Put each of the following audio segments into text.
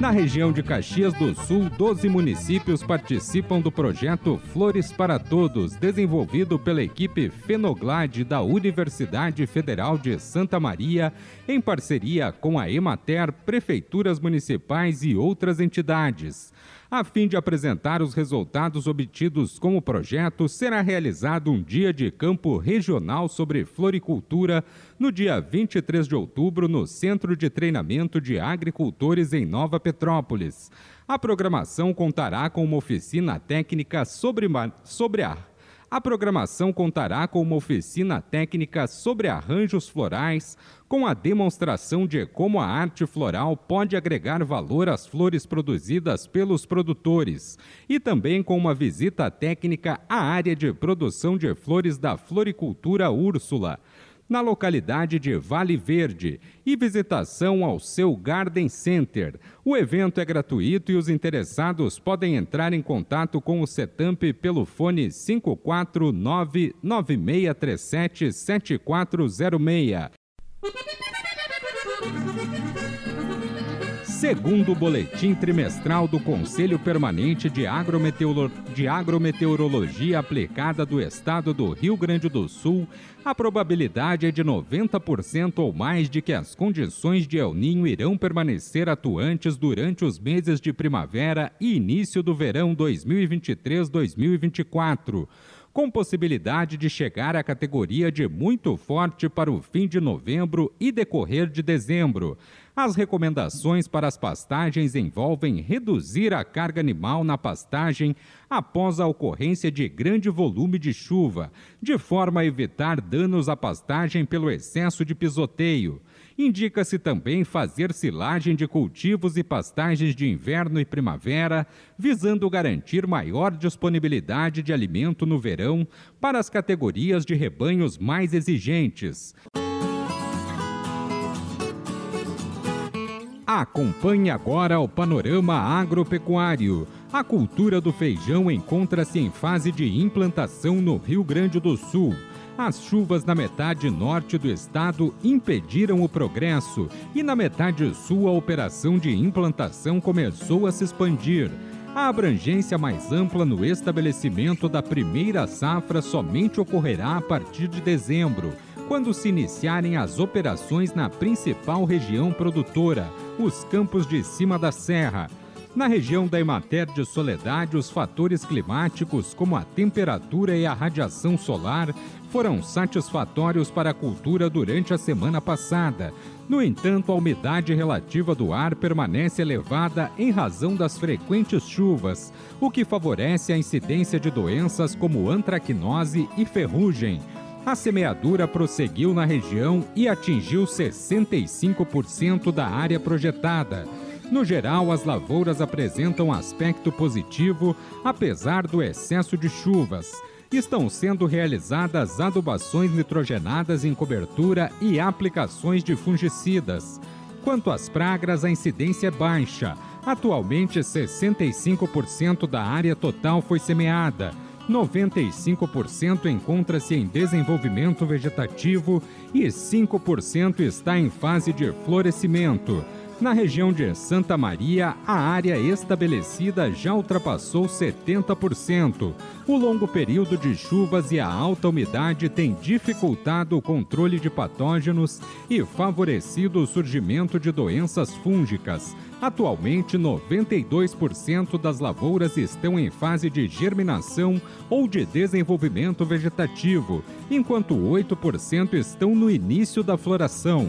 Na região de Caxias do Sul, 12 municípios participam do projeto Flores para Todos, desenvolvido pela equipe Fenoglade da Universidade Federal de Santa Maria, em parceria com a Emater, prefeituras municipais e outras entidades. A fim de apresentar os resultados obtidos com o projeto, será realizado um dia de campo regional sobre floricultura no dia 23 de outubro no Centro de Treinamento de Agricultores em Nova Petrópolis. A programação contará com uma oficina técnica sobre, sobre a a programação contará com uma oficina técnica sobre arranjos florais, com a demonstração de como a arte floral pode agregar valor às flores produzidas pelos produtores, e também com uma visita técnica à área de produção de flores da floricultura Úrsula na localidade de Vale Verde, e visitação ao seu Garden Center. O evento é gratuito e os interessados podem entrar em contato com o Setamp pelo fone 549 9637 7406. Segundo o boletim trimestral do Conselho Permanente de, de, Agrometeorologia Aplicada do Estado do Rio Grande do Sul, a probabilidade é de 90% ou mais de que as condições de El Ninho irão permanecer atuantes durante os meses de primavera e início do verão 2023-2024 com possibilidade de chegar à categoria de muito forte para o fim de novembro e decorrer de dezembro. As recomendações para as pastagens envolvem reduzir a carga animal na pastagem após a ocorrência de grande volume de chuva, de forma a evitar danos à pastagem pelo excesso de pisoteio. Indica-se também fazer silagem de cultivos e pastagens de inverno e primavera, visando garantir maior disponibilidade de alimento no verão para as categorias de rebanhos mais exigentes. Acompanhe agora o panorama agropecuário. A cultura do feijão encontra-se em fase de implantação no Rio Grande do Sul. As chuvas na metade norte do estado impediram o progresso e na metade sul a operação de implantação começou a se expandir. A abrangência mais ampla no estabelecimento da primeira safra somente ocorrerá a partir de dezembro quando se iniciarem as operações na principal região produtora, os campos de cima da serra. Na região da Emater de Soledade, os fatores climáticos, como a temperatura e a radiação solar, foram satisfatórios para a cultura durante a semana passada. No entanto, a umidade relativa do ar permanece elevada em razão das frequentes chuvas, o que favorece a incidência de doenças como antracnose e ferrugem. A semeadura prosseguiu na região e atingiu 65% da área projetada. No geral, as lavouras apresentam aspecto positivo, apesar do excesso de chuvas. Estão sendo realizadas adubações nitrogenadas em cobertura e aplicações de fungicidas. Quanto às pragas, a incidência é baixa. Atualmente, 65% da área total foi semeada 95% encontra-se em desenvolvimento vegetativo e 5% está em fase de florescimento. Na região de Santa Maria, a área estabelecida já ultrapassou 70%. O longo período de chuvas e a alta umidade têm dificultado o controle de patógenos e favorecido o surgimento de doenças fúngicas. Atualmente, 92% das lavouras estão em fase de germinação ou de desenvolvimento vegetativo, enquanto 8% estão no início da floração.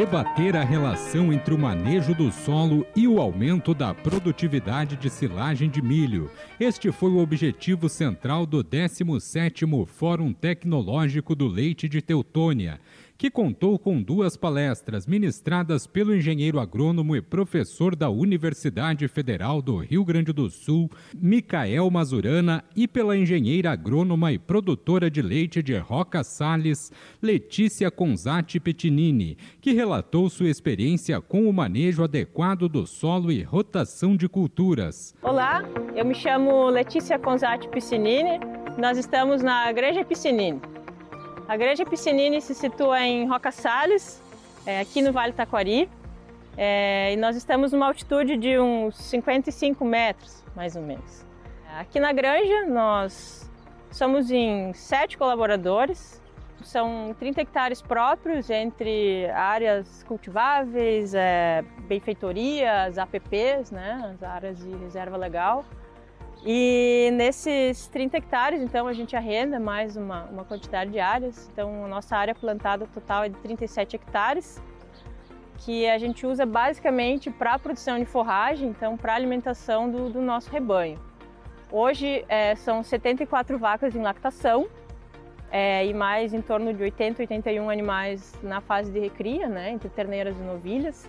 Debater a relação entre o manejo do solo e o aumento da produtividade de silagem de milho. Este foi o objetivo central do 17º Fórum Tecnológico do Leite de Teutônia, que contou com duas palestras ministradas pelo engenheiro agrônomo e professor da Universidade Federal do Rio Grande do Sul, Micael Mazurana, e pela engenheira agrônoma e produtora de leite de Roca Salles, Letícia Conzati Pettinini, que relatou sua experiência com o manejo adequado do solo e rotação de culturas. Olá, eu me chamo Letícia Conzati Piscinini. Nós estamos na Igreja Piscinini. A Igreja Piscinini se situa em Roca Salles, é, aqui no Vale Taquari, é, e nós estamos numa altitude de uns 55 metros, mais ou menos. Aqui na granja nós somos em sete colaboradores, são 30 hectares próprios entre áreas cultiváveis, é, benfeitorias, APPs, né, as áreas de reserva legal. E nesses 30 hectares, então, a gente arrenda mais uma, uma quantidade de áreas. Então, a nossa área plantada total é de 37 hectares, que a gente usa basicamente para a produção de forragem, então, para a alimentação do, do, nosso rebanho. Hoje é, são 74 vacas em lactação é, e mais em torno de 80, 81 animais na fase de recria, né, entre terneiras e novilhas.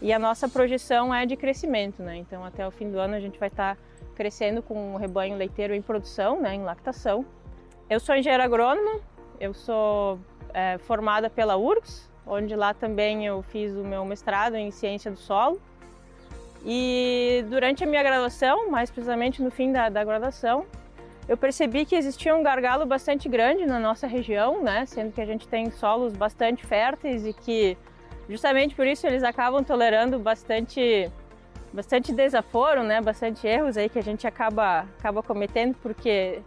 E a nossa projeção é de crescimento, né? Então, até o fim do ano a gente vai estar crescendo com um rebanho leiteiro em produção, né, em lactação. Eu sou engenheira agrônoma, eu sou é, formada pela URGS, onde lá também eu fiz o meu mestrado em ciência do solo. E durante a minha graduação, mais precisamente no fim da, da graduação, eu percebi que existia um gargalo bastante grande na nossa região, né? Sendo que a gente tem solos bastante férteis e que justamente por isso eles acabam tolerando bastante bastante desaforo, né? Bastante erros aí que a gente acaba, acaba cometendo porque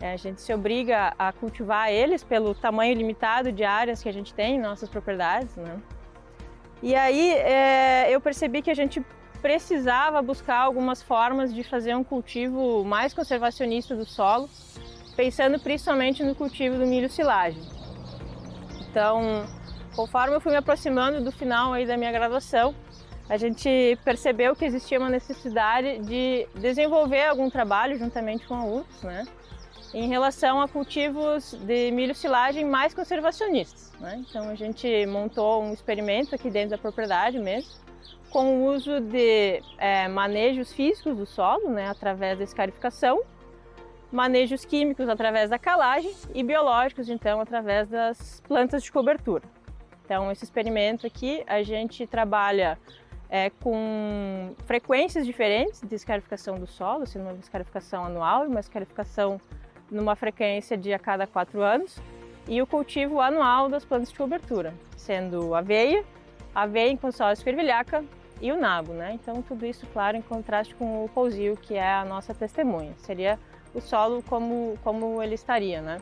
é, a gente se obriga a cultivar eles pelo tamanho limitado de áreas que a gente tem em nossas propriedades, né? E aí é, eu percebi que a gente precisava buscar algumas formas de fazer um cultivo mais conservacionista do solo, pensando principalmente no cultivo do milho silagem. Então, conforme eu fui me aproximando do final aí da minha graduação, a gente percebeu que existia uma necessidade de desenvolver algum trabalho juntamente com a UFS, né, em relação a cultivos de milho silagem mais conservacionistas. Né? Então a gente montou um experimento aqui dentro da propriedade mesmo, com o uso de é, manejos físicos do solo, né, através da escarificação, manejos químicos através da calagem e biológicos, então, através das plantas de cobertura. Então, esse experimento aqui, a gente trabalha é, com frequências diferentes de escarificação do solo, sendo uma escarificação anual e uma escarificação numa frequência de a cada quatro anos, e o cultivo anual das plantas de cobertura, sendo aveia, aveia em consórcio fervilhaca e o nabo, né? Então tudo isso, claro, em contraste com o pousio, que é a nossa testemunha. Seria o solo como, como ele estaria, né?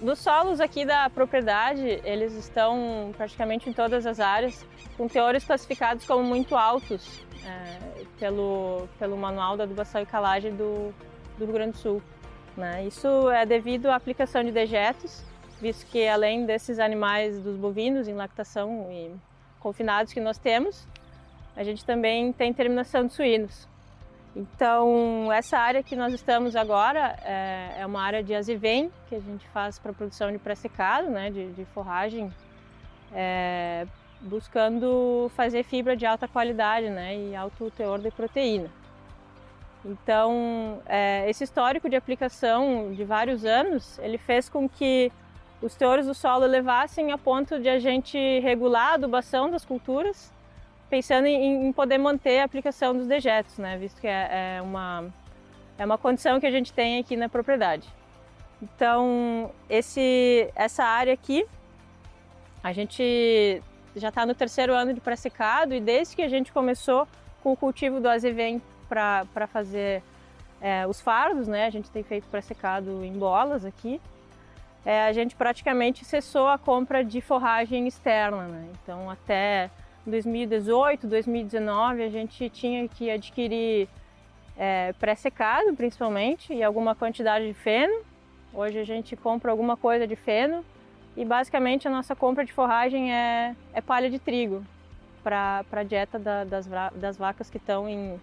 Nos solos aqui da propriedade, eles estão praticamente em todas as áreas, com teores classificados como muito altos é, pelo, pelo Manual da Adubação e Calagem do, do Rio Grande do Sul. Né? Isso é devido à aplicação de dejetos, visto que além desses animais dos bovinos em lactação e confinados que nós temos, a gente também tem terminação de suínos. Então, essa área que nós estamos agora é, é uma área de azivém, que a gente faz para produção de pré-secado, né, de, de forragem, é, buscando fazer fibra de alta qualidade né, e alto teor de proteína. Então, é, esse histórico de aplicação de vários anos, ele fez com que os teores do solo elevassem a ponto de a gente regular a adubação das culturas pensando em, em, poder manter a aplicação dos dejetos, né? Visto que é, é, uma, é uma condição que a gente tem aqui na propriedade. Então, esse, essa área aqui, a gente já está no terceiro ano de pré-secado e desde que a gente começou com o cultivo do azevém para fazer é, os fardos, né? A gente tem feito pré-secado em bolas aqui. É, a gente praticamente cessou a compra de forragem externa, né? Então, até 2018, 2019, a gente tinha que adquirir é, pré-secado, principalmente, e alguma quantidade de feno. Hoje a gente compra alguma coisa de feno e basicamente a nossa compra de forragem é, é palha de trigo para a dieta da, das, das, vacas que estão em,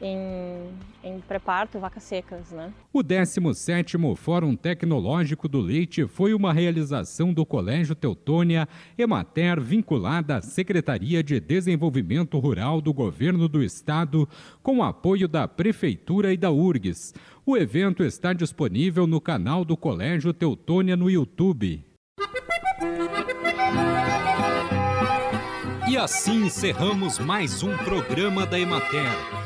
em, em pré-parto, vacas secas, né? O 17º Fórum Tecnológico do Leite foi uma realização do Colégio Teutônia Emater vinculada à Secretaria de Desenvolvimento Rural do Governo do Estado, com apoio da Prefeitura e da URGS. O evento está disponível no canal do Colégio Teutônia no YouTube. E assim encerramos mais um programa da Emater.